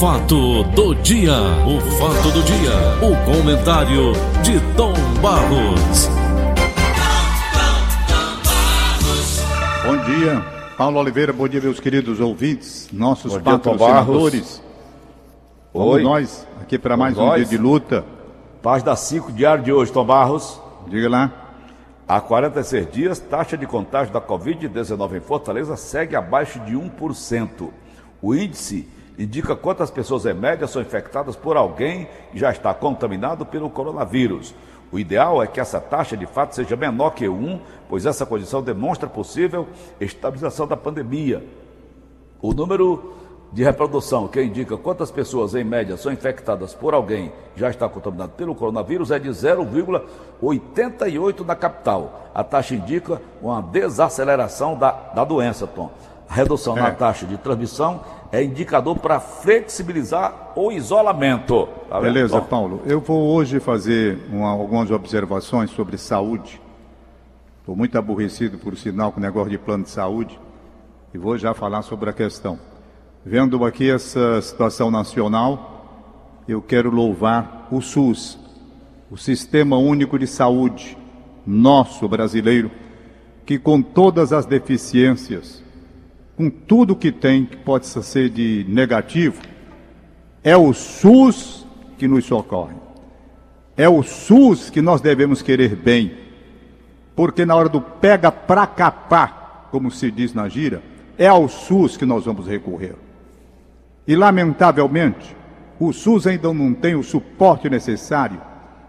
fato do dia, o fato do dia, o comentário de Tom Barros. Bom dia, Paulo Oliveira, bom dia meus queridos ouvintes, nossos Bom dia, patrocinadores. Vamos Oi. nós aqui para mais Vamos um nós. dia de luta. Página 5, diário de hoje, Tom Barros. Diga lá. Há 46 dias, taxa de contágio da Covid-19 em Fortaleza segue abaixo de 1%. O índice indica quantas pessoas em média são infectadas por alguém que já está contaminado pelo coronavírus. O ideal é que essa taxa de fato seja menor que 1, pois essa condição demonstra possível estabilização da pandemia. O número de reprodução, que indica quantas pessoas em média são infectadas por alguém que já está contaminado pelo coronavírus, é de 0,88 na capital. A taxa indica uma desaceleração da, da doença, Tom. A redução na É. taxa de transmissão é indicador para flexibilizar o isolamento. Tá Beleza, Tom? Paulo. Eu vou hoje fazer uma- algumas observações sobre saúde. Estou muito aborrecido, por sinal, com o negócio de plano de saúde. E vou já falar sobre a questão. Vendo aqui essa situação nacional, eu quero louvar o SUS, o Sistema Único de Saúde, nosso brasileiro, que com todas as deficiências, com tudo que tem que pode ser de negativo, é o SUS que nos socorre. É o SUS que nós devemos querer bem. Porque na hora do pega pra capar, como se diz na gira, é ao SUS que nós vamos recorrer. E lamentavelmente, o SUS ainda não tem o suporte necessário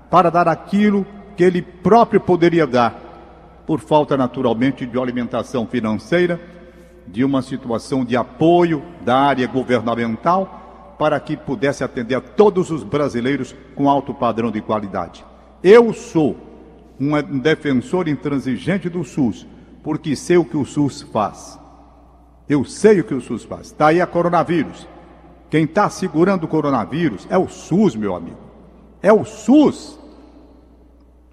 para dar aquilo que ele próprio poderia dar, por falta naturalmente de alimentação financeira, de uma situação de apoio da área governamental para que pudesse atender a todos os brasileiros com alto padrão de qualidade. Eu sou um defensor intransigente do SUS, porque sei o que o SUS faz. Eu sei o que o SUS faz. Está aí a coronavírus. Quem está segurando o coronavírus é o SUS, meu amigo. É o SUS.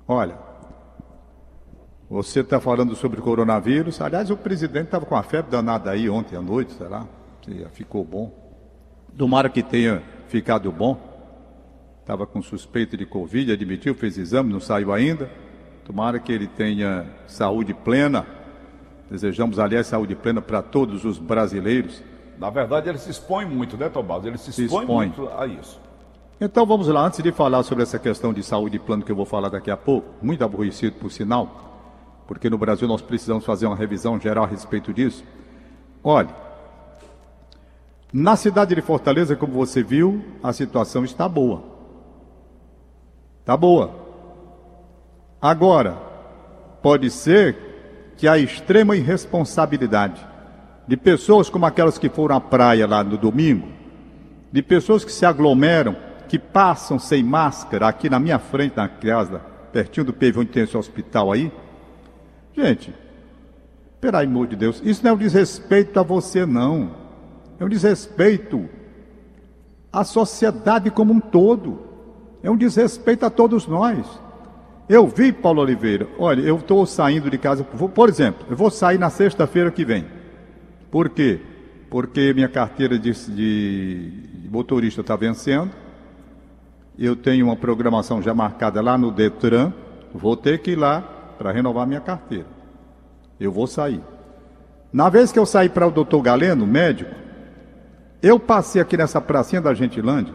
Olha, você está falando sobre coronavírus. Aliás, o presidente estava com a febre danada aí ontem à noite, sei lá. Ficou bom. Tomara que tenha ficado bom. Estava com suspeita de Covid, admitiu, fez exame, não saiu ainda. Tomara que ele tenha saúde plena. Desejamos, aliás, saúde plena para todos os brasileiros. Na verdade, ele se expõe muito, né, Tom Barros? Ele se Se expõe, expõe. muito a isso. Então vamos lá, antes de falar sobre essa questão de saúde plano que eu vou falar daqui a pouco, muito aborrecido por sinal, porque no Brasil nós precisamos fazer uma revisão geral a respeito disso. Olhe, na cidade de Fortaleza, como você viu, a situação está boa. Está boa. Agora, pode ser que a extrema irresponsabilidade de pessoas como aquelas que foram à praia lá no domingo, de pessoas que se aglomeram, que passam sem máscara aqui na minha frente, na casa, pertinho do PV onde tem esse hospital aí. Gente, pelo amor de Deus, isso não é um desrespeito a você, não. É um desrespeito à sociedade como um todo. É um desrespeito a todos nós. Eu vi, Paulo Oliveira, olha, eu estou saindo de casa, vou- por exemplo, eu vou sair na sexta-feira que vem. Por quê? Porque minha carteira de, de motorista está vencendo. Eu tenho uma programação já marcada lá no Detran. Vou ter que ir lá para renovar minha carteira. Eu vou sair. Na vez que eu saí para o doutor Galeno, médico, eu passei aqui nessa pracinha da Gentilândia,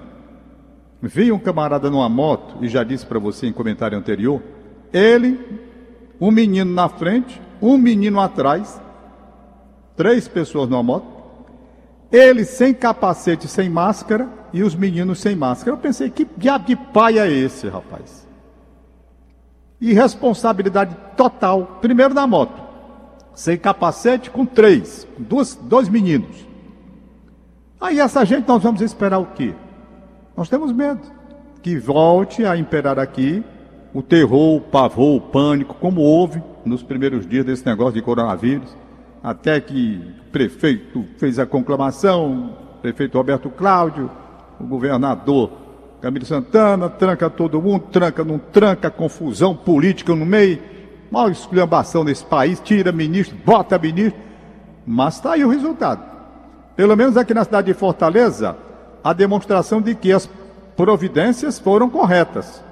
vi um camarada numa moto, e já disse para você em comentário anterior, ele, um menino na frente, um menino atrás, três pessoas numa moto, ele sem capacete, sem máscara, e os meninos sem máscara. Eu pensei, que diabo de pai é esse, rapaz? Irresponsabilidade total. Primeiro na moto, sem capacete, com três, com duas, dois meninos. Aí essa gente nós vamos esperar o quê? Nós temos medo que volte a imperar aqui o terror, o pavor, o pânico, como houve nos primeiros dias desse negócio de coronavírus, até que o prefeito fez a conclamação, o prefeito Roberto Cláudio, o governador Camilo Santana, tranca todo mundo, tranca, não tranca, confusão política no meio, mal esculhambação nesse país, tira ministro, bota ministro, mas está aí o resultado. Pelo menos aqui na cidade de Fortaleza, a demonstração de que as providências foram corretas.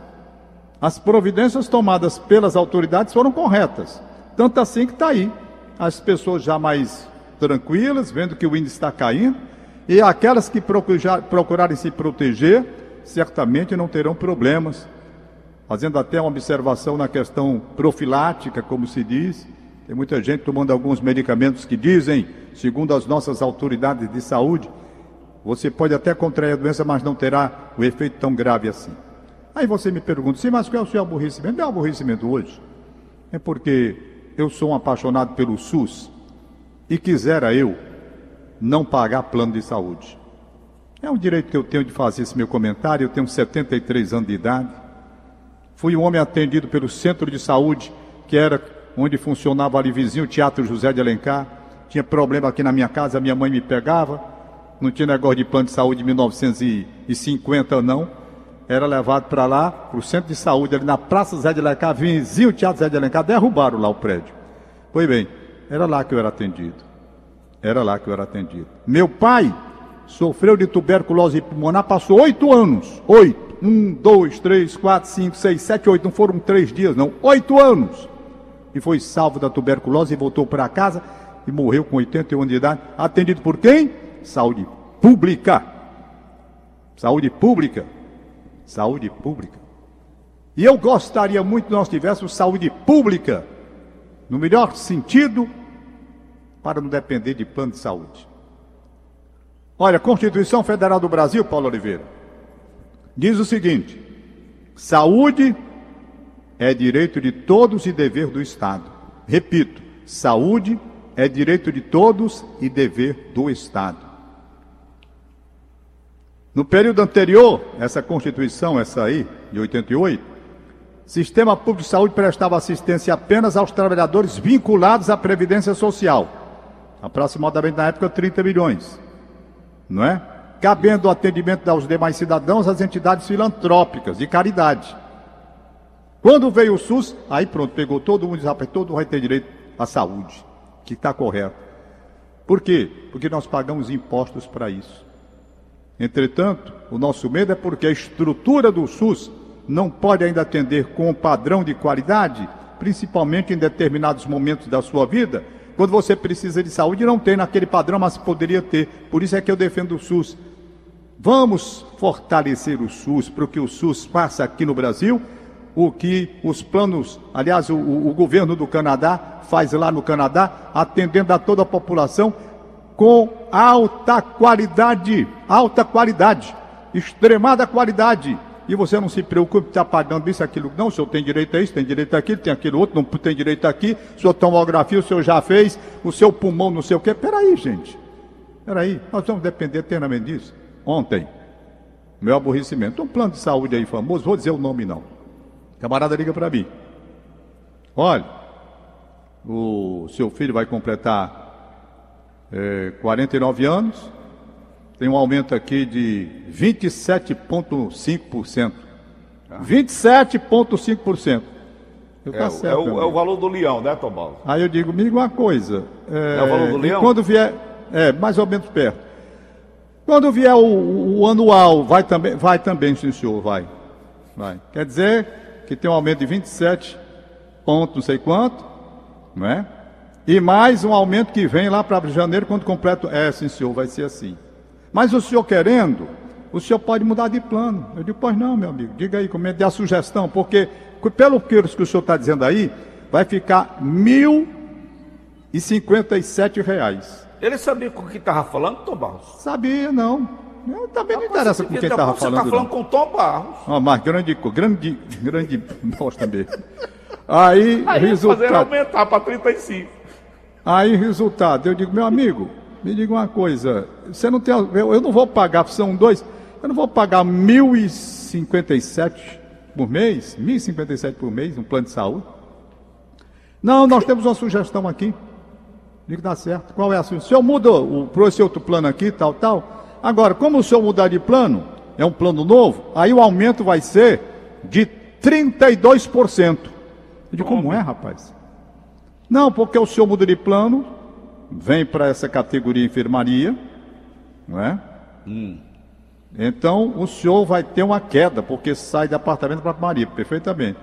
As providências tomadas pelas autoridades foram corretas. Tanto assim que está aí. As pessoas já mais tranquilas, vendo que o índice está caindo, e aquelas que procurarem se proteger, certamente não terão problemas. Fazendo até uma observação na questão profilática, como se diz, tem muita gente tomando alguns medicamentos que dizem, segundo as nossas autoridades de saúde, você pode até contrair a doença, mas não terá o efeito tão grave assim. Aí você me pergunta, sim, mas qual é o seu aborrecimento? Meu aborrecimento hoje é porque eu sou um apaixonado pelo SUS e quisera eu não pagar plano de saúde. É um direito que eu tenho de fazer esse meu comentário. Eu tenho 73 anos de idade. Fui um homem atendido pelo centro de saúde, que era onde funcionava ali vizinho, o Teatro José de Alencar. Tinha problema aqui na minha casa, minha mãe me pegava. Não tinha negócio de plano de saúde de 1950, não. Era levado para lá, para o centro de saúde, ali na Praça José de Alencar, vizinho o Teatro José de Alencar, derrubaram lá o prédio. Pois bem, era lá que eu era atendido. Era lá que eu era atendido. Meu pai sofreu de tuberculose pulmonar, passou oito anos. Oito. Um, dois, três, quatro, cinco, seis, sete, oito. Não foram três dias, não. Oito anos e foi salvo da tuberculose e voltou para casa e morreu com 81 anos de idade, atendido por quem? Saúde pública. Saúde pública. Saúde pública. E eu gostaria muito que nós tivéssemos saúde pública, no melhor sentido, para não depender de plano de saúde. Olha, Constituição Federal do Brasil, Paulo Oliveira, diz o seguinte: saúde é direito de todos e dever do Estado. Repito, saúde é direito de todos e dever do Estado. No período anterior, essa Constituição, essa aí, de 88, Sistema Público de Saúde prestava assistência apenas aos trabalhadores vinculados à Previdência Social, aproximadamente na época 30 milhões, não é? Cabendo o atendimento aos demais cidadãos às entidades filantrópicas de caridade. Quando veio o SUS, aí pronto, pegou todo mundo disse, todo mundo vai ter direito à saúde, que está correto. Por quê? Porque nós pagamos impostos para isso. Entretanto, o nosso medo é porque a estrutura do SUS não pode ainda atender com um padrão de qualidade, principalmente em determinados momentos da sua vida, quando você precisa de saúde, não tem naquele padrão, mas poderia ter. Por isso é que eu defendo o SUS. Vamos fortalecer o SUS para que o SUS faça aqui no Brasil o que os planos, aliás, o, o, governo do Canadá faz lá no Canadá, atendendo a toda a população com alta qualidade, alta qualidade, extremada qualidade. E você não se preocupe, está pagando isso, aquilo. Não, o senhor tem direito a isso, tem direito a aquilo, tem aquilo outro, não tem direito aqui. Sua tomografia, o senhor já fez, o seu pulmão, não sei o quê. Peraí, gente. Peraí, nós vamos depender eternamente disso. Ontem, meu aborrecimento, um plano de saúde aí famoso, vou dizer o nome não. Camarada liga para mim. Olha, o seu filho vai completar é, 49 anos, tem um aumento aqui de 27,5%. Ah. 27,5%. É, tá certo, é, o, é, o, valor do leão, né, Tomás? Aí eu digo, me diga uma coisa. É, é o valor do leão? Quando vier, é, mais ou menos perto. Quando vier o, o anual, vai também, vai também, sim senhor, vai. Vai. Quer dizer, que tem um aumento de 27 pontos, não sei quanto, não é? E mais um aumento que vem lá para janeiro, quando completo. É, sim, senhor, vai ser assim. Mas o senhor querendo, o senhor pode mudar de plano. Eu digo, pois não, meu amigo, diga aí, como é, dê a sugestão, porque pelo que o senhor está dizendo aí, vai ficar mil e cinquenta e sete reais. Ele sabia com o que estava falando, Tom Barros? Sabia, não. Eu também não interessa com quem estava falando. Você está falando com Tom Barros. Ah, mas grande, grande, grande bosta mesmo. Aí, Aí resultado. Fazer aumentar para 35. Aí, resultado, eu digo, meu amigo, me diga uma coisa, você não tem. Eu, eu não vou pagar, são dois, eu não vou pagar 1.057 por mês, 1.057 por mês, um plano de saúde. Não, nós temos uma sugestão aqui. Digo, dá certo. Qual é a sugestão? O senhor muda para esse outro plano aqui, tal, tal. Agora, como o senhor mudar de plano, é um plano novo, aí o aumento vai ser de 32%. Eu digo, como é, rapaz? Não, porque o senhor muda de plano, vem para essa categoria enfermaria, não é? Hum. Então o senhor vai ter uma queda, porque sai de apartamento para marido, perfeitamente.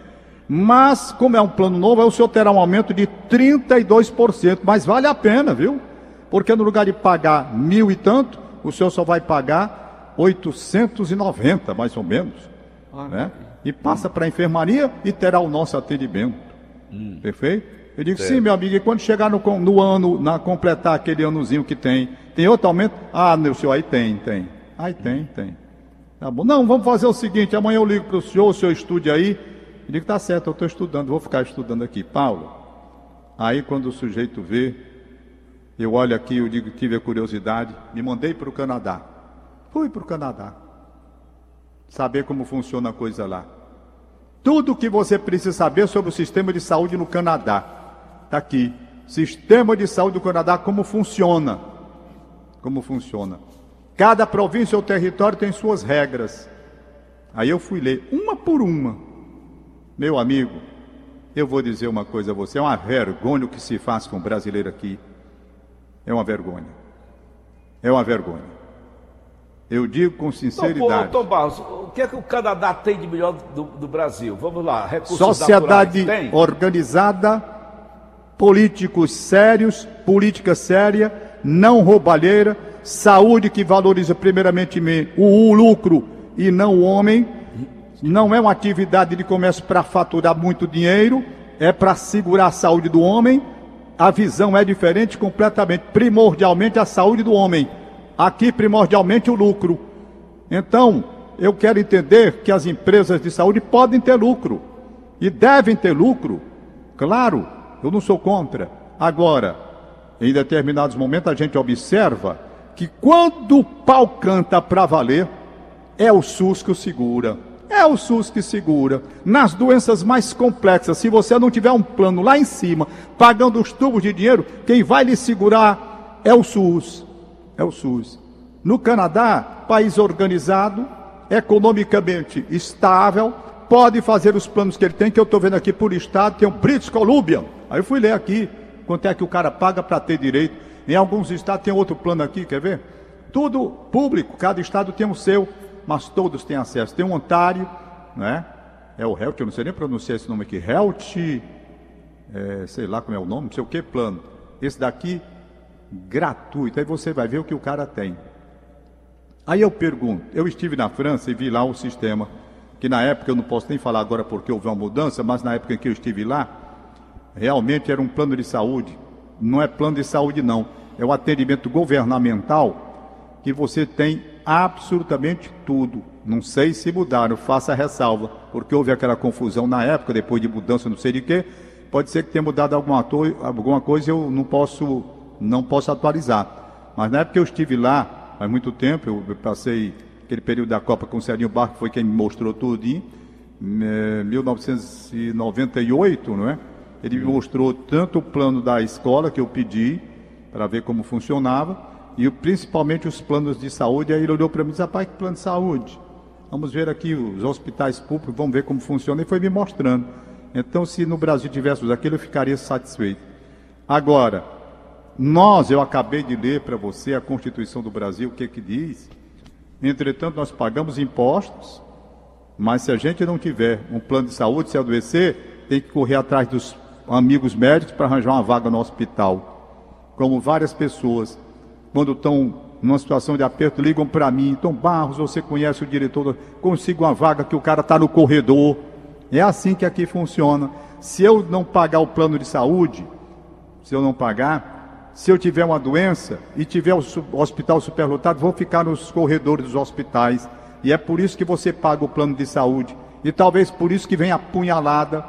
Mas, como é um plano novo, aí o senhor terá um aumento de 32%, mas vale a pena, viu? Porque no lugar de pagar mil e tanto, o senhor só vai pagar 890, mais ou menos. Ah, né? E passa para a enfermaria e terá o nosso atendimento. Hum. Perfeito? Eu digo, sim, meu amigo, e quando chegar no, no ano, na completar aquele anozinho que tem, tem outro aumento? Ah, meu senhor, aí tem, tem. Aí tem, tem. Tá bom. Não, vamos fazer o seguinte, amanhã eu ligo para o senhor, o senhor estude aí. Eu digo, tá certo, eu estou estudando, vou ficar estudando aqui. Paulo, aí quando o sujeito vê, eu olho aqui, eu digo, tive a curiosidade, me mandei para o Canadá. Fui para o Canadá. Saber como funciona a coisa lá. Tudo o que você precisa saber sobre o sistema de saúde no Canadá. Está aqui. Sistema de saúde do Canadá, como funciona. Como funciona. Cada província ou território tem suas regras. Aí eu fui ler uma por uma. Meu amigo, eu vou dizer uma coisa a você: é uma vergonha o que se faz com o brasileiro aqui. É uma vergonha. É uma vergonha. Eu digo com sinceridade. Tom, Barros, o que é que o Canadá tem de melhor do, do Brasil? Vamos lá, recursos Sociedade organizada, políticos sérios, política séria, não roubalheira, saúde que valoriza primeiramente o, lucro e não o homem. Não é uma atividade de comércio para faturar muito dinheiro, é para segurar a saúde do homem. A visão é diferente completamente, primordialmente a saúde do homem. Aqui, primordialmente, o lucro. Então, eu quero entender que as empresas de saúde podem ter lucro e devem ter lucro. Claro, eu não sou contra. Agora, em determinados momentos, a gente observa que quando o pau canta para valer, é o SUS que o segura. É o SUS que segura. Nas doenças mais complexas, se você não tiver um plano lá em cima, pagando os tubos de dinheiro, quem vai lhe segurar é o SUS. É o SUS. No Canadá, país organizado, economicamente estável, pode fazer os planos que ele tem, que eu estou vendo aqui por estado, tem o British Columbia. Aí eu fui ler aqui quanto é que o cara paga para ter direito. Em alguns estados tem outro plano aqui, quer ver? Tudo público, cada estado tem o seu, mas todos têm acesso. Tem um Ontário, né? É o Health, eu não sei nem pronunciar esse nome aqui, Health, é, sei lá como é o nome, não sei o que plano. Esse daqui, gratuito. Aí você vai ver o que o cara tem. Aí eu pergunto, eu estive na França e vi lá o sistema, que na época eu não posso nem falar agora porque houve uma mudança, mas na época em que eu estive lá, realmente era um plano de saúde não é plano de saúde, não. É o atendimento governamental que você tem absolutamente tudo. Não sei se mudaram, faça a ressalva, porque houve aquela confusão na época, depois de mudança, não sei de quê. Pode ser que tenha mudado alguma, alguma coisa eu não posso, não posso atualizar. Mas na época eu estive lá, há muito tempo, eu passei aquele período da Copa com o Serginho Barco, foi quem me mostrou tudo, em 1998, não é? Ele me mostrou tanto o plano da escola que eu pedi para ver como funcionava e principalmente os planos de saúde. Aí ele olhou para mim e disse: Rapaz, que plano de saúde? Vamos ver aqui os hospitais públicos, vamos ver como funciona. E foi me mostrando. Então, se no Brasil tivéssemos aquilo, eu ficaria satisfeito. Agora, nós, eu acabei de ler para você a Constituição do Brasil, o que que diz? Entretanto, nós pagamos impostos, mas se a gente não tiver um plano de saúde, se adoecer, tem que correr atrás dos amigos médicos para arranjar uma vaga no hospital. Como várias pessoas, quando estão numa situação de aperto, ligam para mim, então Barros, você conhece o diretor, consigo uma vaga que o cara está no corredor. É assim que aqui funciona. Se eu não pagar o plano de saúde, se eu não pagar, se eu tiver uma doença e tiver o hospital superlotado, vou ficar nos corredores dos hospitais. E é por isso que você paga o plano de saúde. E talvez por isso que vem a punhalada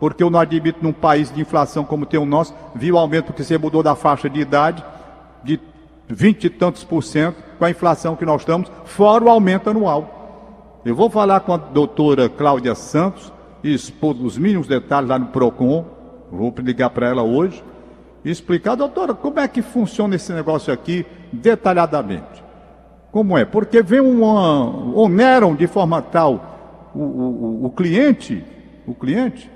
porque eu não admito num país de inflação como tem o nosso, viu o aumento que você mudou da faixa de idade de 20 e tantos por cento com a inflação que nós estamos, fora o aumento anual. Eu vou falar com a doutora Cláudia Santos e expor os mínimos detalhes lá no PROCON, vou ligar para ela hoje, e explicar, doutora, como é que funciona esse negócio aqui detalhadamente. Como é? Porque vem uma, oneram de forma tal o, o, o cliente, o cliente,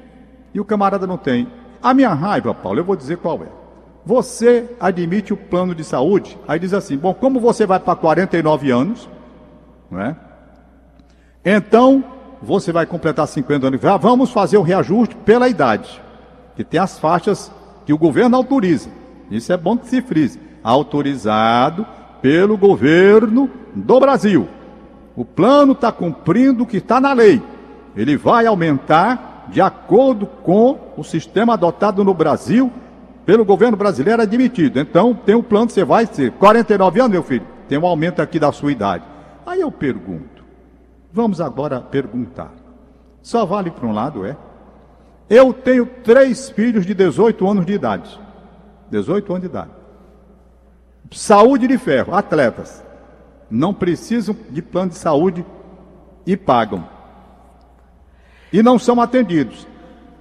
e o camarada não tem. A minha raiva, Paulo, eu vou dizer qual é. Você admite o plano de saúde, aí diz assim: bom, como você vai para 49 anos, não é? Então, você vai completar 50 anos, ah, vamos fazer o reajuste pela idade, que tem as faixas que o governo autoriza. Isso é bom que se frise. Autorizado pelo governo do Brasil. O plano está cumprindo o que está na lei. Ele vai aumentar de acordo com o sistema adotado no Brasil pelo governo brasileiro admitido. Então, tem um plano, você vai ser 49 anos, meu filho, tem um aumento aqui da sua idade. Aí eu pergunto, vamos agora perguntar. Só vale para um lado, é? Eu tenho três filhos de 18 anos de idade. 18 anos de idade. Saúde de ferro, atletas. Não precisam de plano de saúde e pagam. E não são atendidos.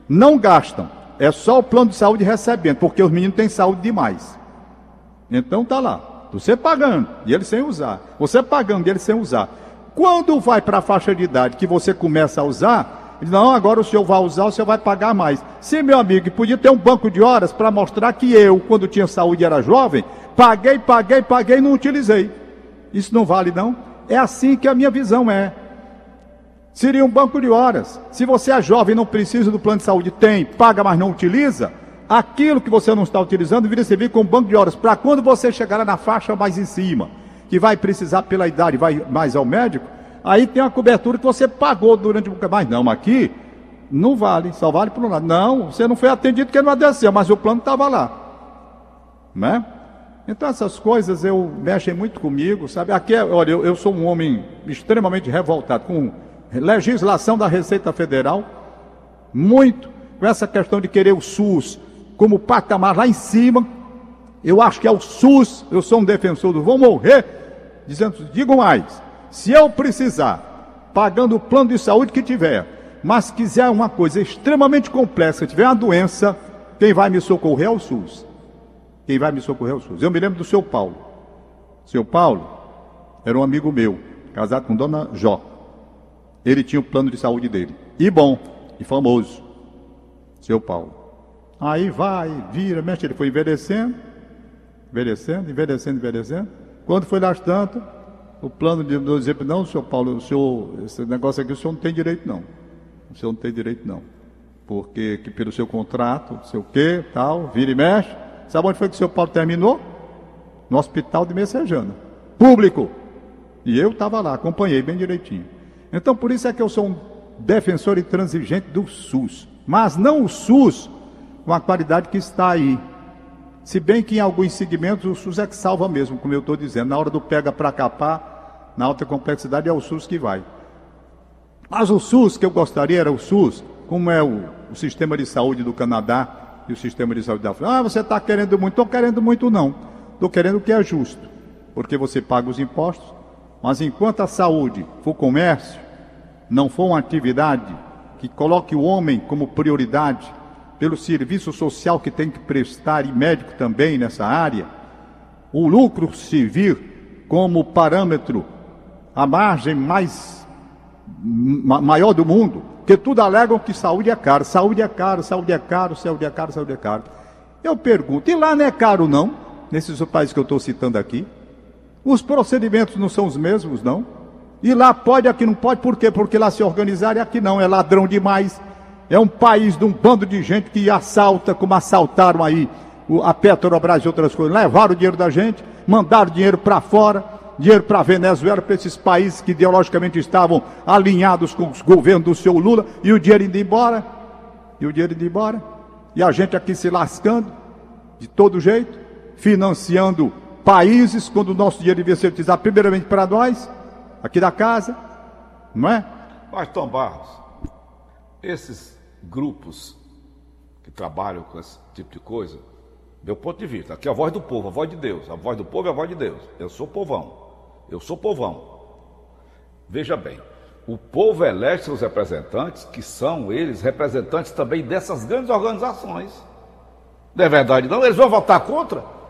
Não gastam. É só o plano de saúde recebendo, porque os meninos têm saúde demais. Então tá lá. Você pagando e ele sem usar. Você pagando e ele sem usar. Quando vai para a faixa de idade que você começa a usar, não, agora o senhor vai usar, o senhor vai pagar mais. Sim, meu amigo, podia ter um banco de horas para mostrar que eu, quando tinha saúde e era jovem, paguei, paguei, paguei e não utilizei. Isso não vale, não? É assim que a minha visão é. Seria um banco de horas. Se você é jovem e não precisa do plano de saúde, tem, paga, mas não utiliza, aquilo que você não está utilizando deveria servir como banco de horas para quando você chegar na faixa mais em cima, que vai precisar pela idade, vai mais ao médico, aí tem a cobertura que você pagou durante o mas não, aqui não vale, só vale por um lado. Não, você não foi atendido porque não adesceu, mas o plano estava lá. Né? Então essas coisas eu mexem muito comigo, sabe? Aqui, é, olha, eu, eu sou um homem extremamente revoltado com legislação da Receita Federal, muito com essa questão de querer o SUS como patamar lá em cima. Eu acho que é o SUS, eu sou um defensor do vou morrer, dizendo, digo mais, se eu precisar, pagando o plano de saúde que tiver, mas quiser uma coisa extremamente complexa, tiver uma doença, quem vai me socorrer é o SUS. Quem vai me socorrer é o SUS. Eu me lembro do seu Paulo. Seu Paulo era um amigo meu, casado com Dona Jó. Ele tinha o plano de saúde dele. E bom, e famoso. Seu Paulo. Aí vai, vira, mexe, ele foi envelhecendo, envelhecendo, envelhecendo, envelhecendo. Quando foi das tantas, o plano de dizer, não, senhor Paulo, o senhor, esse negócio aqui o senhor não tem direito não. O senhor não tem direito não. Porque que pelo seu contrato, sei o quê, tal, vira e mexe. Sabe onde foi que o senhor Paulo terminou? No hospital de Messejana. Público. E eu estava lá, acompanhei bem direitinho. Então, por isso é que eu sou um defensor intransigente do SUS. Mas não o SUS com a qualidade que está aí. Se bem que em alguns segmentos o SUS é que salva mesmo, como eu estou dizendo. Na hora do pega para capar, na alta complexidade, é o SUS que vai. Mas o SUS que eu gostaria era o SUS, como é o, o sistema de saúde do Canadá e o sistema de saúde da França. Ah, você está querendo muito. Estou querendo muito, não. Estou querendo o que é justo. Porque você paga os impostos, mas enquanto a saúde for comércio, não for uma atividade que coloque o homem como prioridade, pelo serviço social que tem que prestar e médico também nessa área, o lucro servir como parâmetro, a margem mais maior do mundo, que tudo alegam que saúde é caro, saúde é caro, saúde é caro, saúde é caro, saúde é caro. Eu pergunto, e lá não é caro não, nesses países que eu estou citando aqui? Os procedimentos não são os mesmos, não? E lá pode, aqui não pode, por quê? Porque lá se organizaram e aqui não, é ladrão demais. É um país de um bando de gente que assalta, como assaltaram aí a Petrobras e outras coisas. Levaram o dinheiro da gente, mandaram dinheiro para fora, dinheiro para a Venezuela, para esses países que ideologicamente estavam alinhados com os governos do seu Lula, e o dinheiro indo embora, e o dinheiro indo embora, e a gente aqui se lascando, de todo jeito, financiando países, quando o nosso dinheiro devia ser utilizado primeiramente para nós, aqui da casa, não é? Mas, Tom Barros, esses grupos que trabalham com esse tipo de coisa, meu ponto de vista, aqui é a voz do povo, a voz de Deus, a voz do povo é a voz de Deus. Eu sou povão, eu sou povão. Veja bem, o povo elege seus representantes, que são eles representantes também dessas grandes organizações. Não é verdade, não? Eles vão votar contra?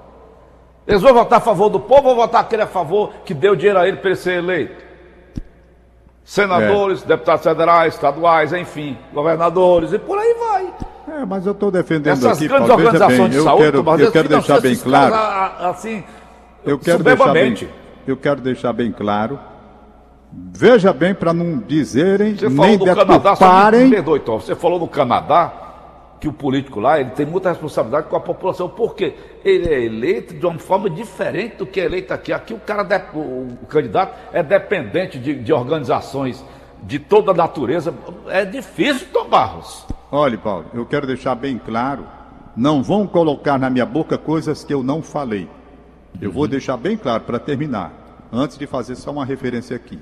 Eles vão votar a favor do povo ou votar aquele a favor que deu dinheiro a ele para ele ser eleito? Senadores, é. deputados federais, estaduais, enfim, governadores e por aí vai. É, mas eu estou defendendo Essas aqui, grandes Paulo, organizações bem, de eu saúde, quero, eu quero deixar bem claro. assim, eu quero deixar bem, eu quero deixar bem claro Veja bem para não dizerem, Você nem falou do Canadá, só me perdoe, Tom. Você falou no Canadá que o político lá ele tem muita responsabilidade com a população, porque ele é eleito de uma forma diferente do que é eleito aqui. Aqui o cara, de- o, o candidato, é dependente de, de organizações de toda a natureza. É difícil, Tom Barros. Olha, Paulo, eu quero deixar bem claro, não vão colocar na minha boca coisas que eu não falei. Eu vou deixar bem claro para terminar, antes de fazer só uma referência aqui,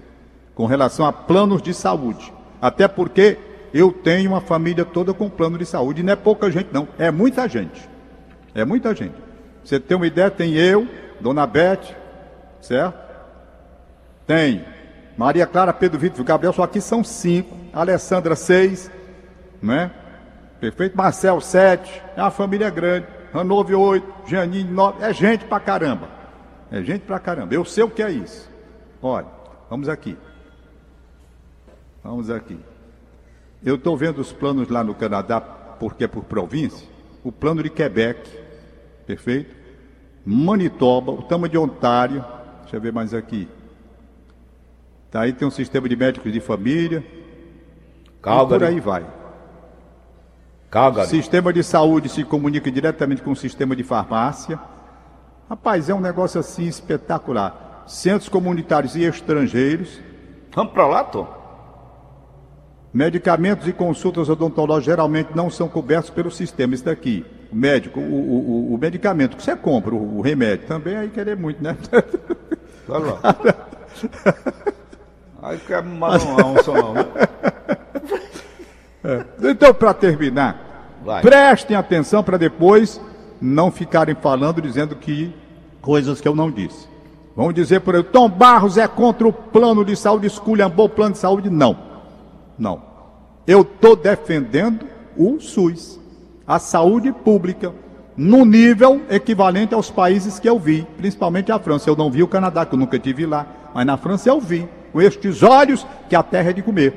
com relação a planos de saúde. Até porque eu tenho uma família toda com plano de saúde, e não é pouca gente não, é muita gente. É muita gente. Você tem uma ideia, tem eu, Dona Beth, certo? Tem Maria Clara, Pedro Vitor, Gabriel, só aqui são cinco. Alessandra, seis, né? Perfeito? Marcel, sete. É uma família grande. Ranove, oito. Janine, nove. É gente pra caramba. É gente pra caramba. Eu sei o que é isso. Olha, vamos aqui. Vamos aqui. Eu estou vendo os planos lá no Canadá, porque é por província. O plano de Quebec, perfeito? Manitoba, o tamanho de Ontário. Deixa eu ver mais aqui. Tá aí tem um sistema de médicos de família. E por Calgary. aí vai. Calgary. Sistema de saúde se comunica diretamente com o sistema de farmácia. Rapaz, é um negócio assim espetacular. Centros comunitários e estrangeiros, Vamos para lá, Tom? Medicamentos e consultas odontológicas geralmente não são cobertos pelo sistema. Isso daqui, o médico, o, o- o- medicamento que você compra, o, o remédio, também aí querer muito, né? Olha lá. Aí quer mandar uma onça não, né? Então, para terminar, Vai. prestem atenção para depois não ficarem falando, dizendo que coisas que eu não disse. Vamos dizer por aí, Tom Barros é contra o plano de saúde, esculhambou o plano de saúde? Não. Não. Eu estou defendendo o SUS, a saúde pública, no nível equivalente aos países que eu vi, principalmente a França. Eu não vi o Canadá, que eu nunca tive lá, mas na França eu vi, com estes olhos que a terra é de comer.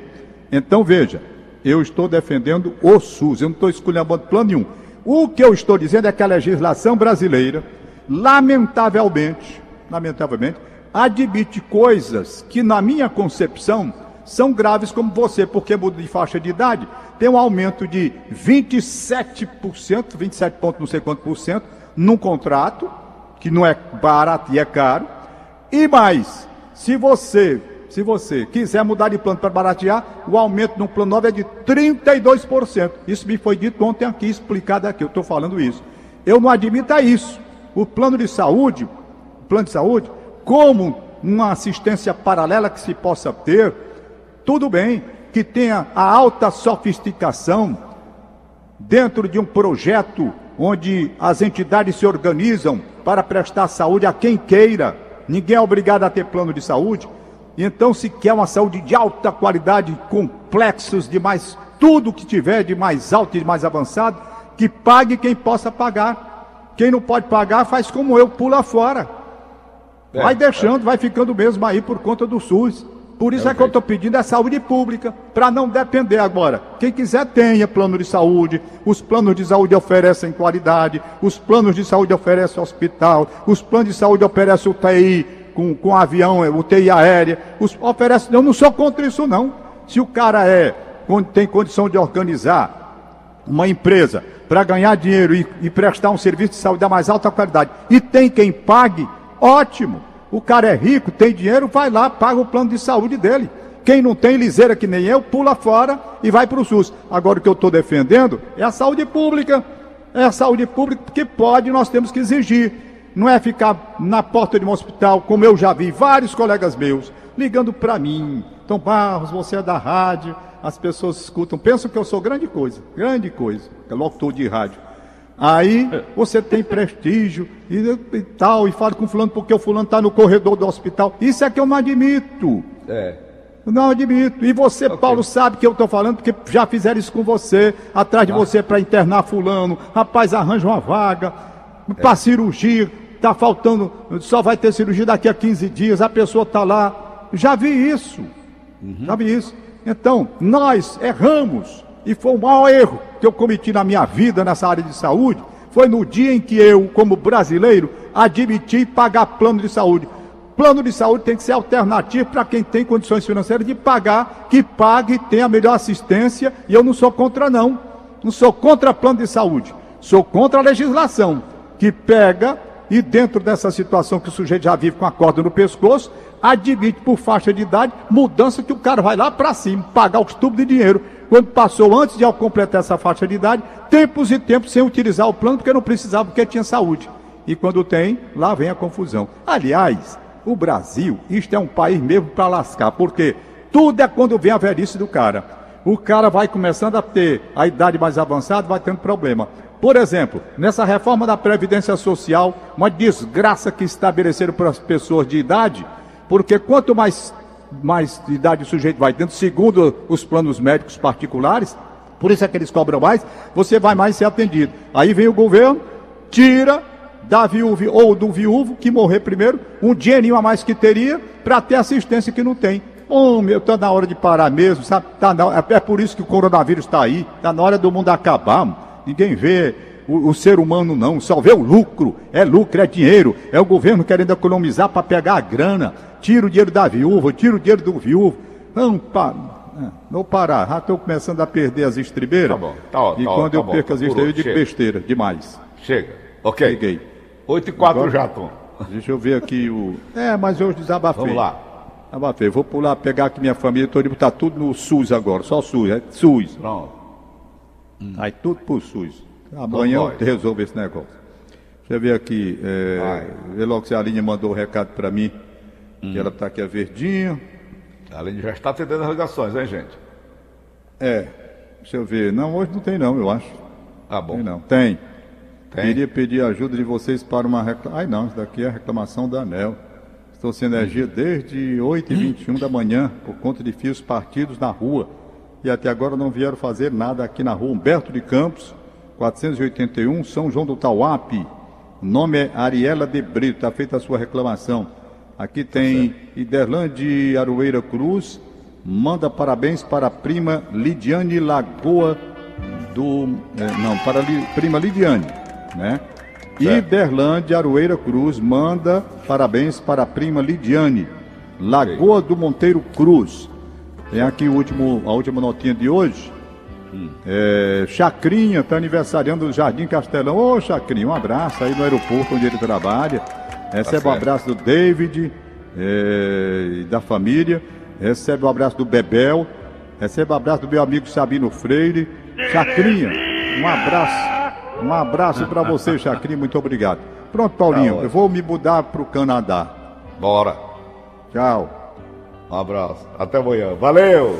Então veja, eu estou defendendo o SUS, eu não estou esculhambando plano nenhum. O que eu estou dizendo é que a legislação brasileira, lamentavelmente, lamentavelmente, admite coisas que, na minha concepção, são graves como você, porque muda de faixa de idade, tem um aumento de 27%, 27 ponto não sei quanto por cento, num contrato, que não é barato e é caro, e mais, se você, se você quiser mudar de plano para baratear, o aumento no plano 9 é de 32%. Isso me foi dito ontem aqui, explicado aqui, eu estou falando isso. Eu não admito isso. O plano de saúde, o plano de saúde, como uma assistência paralela que se possa ter, tudo bem que tenha a alta sofisticação dentro de um projeto onde as entidades se organizam para prestar saúde a quem queira. Ninguém é obrigado a ter plano de saúde. Então, se quer uma saúde de alta qualidade, complexos de mais tudo que tiver de mais alto e de mais avançado, que pague quem possa pagar. Quem não pode pagar, faz como eu, pula fora. É, vai deixando, vai ficando mesmo aí por conta do SUS. Por isso É é, que eu estou pedindo é saúde pública, para não depender agora. Quem quiser tenha plano de saúde, os planos de saúde oferecem qualidade, os planos de saúde oferecem hospital, os planos de saúde oferecem UTI com, com avião, UTI aérea, os, oferece, eu não sou contra isso não. Se o cara é, tem condição de organizar uma empresa para ganhar dinheiro e, e prestar um serviço de saúde da mais alta qualidade e tem quem pague, ótimo. O cara é rico, tem dinheiro, vai lá, paga o plano de saúde dele. Quem não tem liseira que nem eu, pula fora e vai para o SUS. Agora o que eu estou defendendo é a saúde pública. É a saúde pública que pode, nós temos que exigir. Não é ficar na porta de um hospital, como eu já vi vários colegas meus ligando para mim. Tom Barros, você é da rádio, as pessoas escutam, pensam que eu sou grande coisa, grande coisa, é locutor de rádio. Aí você tem prestígio e, e tal, e fala com o fulano porque o fulano está no corredor do hospital. Isso é que eu não admito. É. Não admito. E você, Paulo, sabe que eu estou falando porque já fizeram isso com você, atrás de você para internar fulano. Rapaz, arranja uma vaga para cirurgia. Tá faltando, só vai ter cirurgia daqui a 15 dias. A pessoa está lá. Já vi isso. Já vi isso. Então, nós erramos. E foi o maior erro que eu cometi na minha vida nessa área de saúde. Foi no dia em que eu, como brasileiro, admiti pagar plano de saúde. Plano de saúde tem que ser alternativo para quem tem condições financeiras de pagar, que pague, tenha a melhor assistência, e eu não sou contra não. Não sou contra plano de saúde. Sou contra a legislação que pega e dentro dessa situação que o sujeito já vive com a corda no pescoço, admite por faixa de idade mudança que o cara vai lá para cima, pagar os tubos de dinheiro. Quando passou antes de completar essa faixa de idade, tempos e tempos sem utilizar o plano porque não precisava, porque tinha saúde. E quando tem, lá vem a confusão. Aliás, o Brasil, isto é um país mesmo para lascar, porque tudo é quando vem a velhice do cara. O cara vai começando a ter a idade mais avançada, vai tendo problema. Por exemplo, nessa reforma da Previdência Social, uma desgraça que estabeleceram para as pessoas de idade, porque quanto mais, mais idade o sujeito vai tendo, segundo os planos médicos particulares, por isso é que eles cobram mais, você vai mais ser atendido. Aí vem o governo, tira da viúva ou do viúvo que morrer primeiro, um dinheirinho a mais que teria para ter assistência que não tem. Oh, meu, tá na hora de parar mesmo, sabe? Tá na, é, é por isso que o coronavírus está aí, tá na hora do mundo acabar. Ninguém vê o, o, ser humano não, só vê o lucro, é lucro, é dinheiro, é o governo querendo economizar para pegar a grana, tira o dinheiro da viúva, tira o dinheiro do viúvo. Não, pa, não parar, já estou começando a perder as estribeiras. Tá bom, tá, ó, E tá, quando tá eu bom, perco as estribeiras, eu digo chega. besteira, demais. Chega, ok. Peguei. 8 e 4 Agora, já, Tom. Deixa eu ver aqui o. É, mas hoje desabafei. Vamos lá. Desabafei. Vou pular, pegar aqui minha família, tô indo, tá tudo no SUS agora, só SUS, é SUS. Pronto. Hum. Aí tudo pro SUS. Amanhã eu resolvo esse negócio. Deixa eu ver aqui. É, a Aline mandou o um recado para mim. Hum. Que ela tá aqui a verdinha. A Aline já está atendendo as ligações, hein, gente? É. Deixa eu ver. Não, hoje não tem não, eu acho. Ah, bom. Tem não. Tem. Tem. Queria pedir a ajuda de vocês para uma reclamação. Ai não, isso daqui é a reclamação da ANEL. Estou sem energia desde 8h21 da manhã, por conta de fios partidos na rua. E até agora não vieram fazer nada aqui na rua Humberto de Campos, 481, São João do Tauape. O nome é Ariela de Brito, está feita a sua reclamação. Aqui tem tá Iderlande Aroeira Cruz, manda parabéns para a prima Lidiane Lagoa do. É, não, para a prima Lidiane né? E Berlândia Aroeira Cruz manda parabéns para a prima Lidiane, Lagoa do Monteiro Cruz. Tem aqui o último, a última notinha de hoje. Hum. É, Chacrinha está aniversariando do Jardim Castelão. Ô Chacrinha, um abraço aí no aeroporto onde ele trabalha. Recebe tá um abraço do David é, e da família. Recebe o um abraço do Bebel. Recebe o um abraço do meu amigo Sabino Freire. Chacrinha, um abraço. Um abraço para você, Chacrinha, muito obrigado. Pronto, Paulinho, tá eu vou me mudar para o Canadá. Bora. Tchau. Um abraço. Até amanhã. Valeu!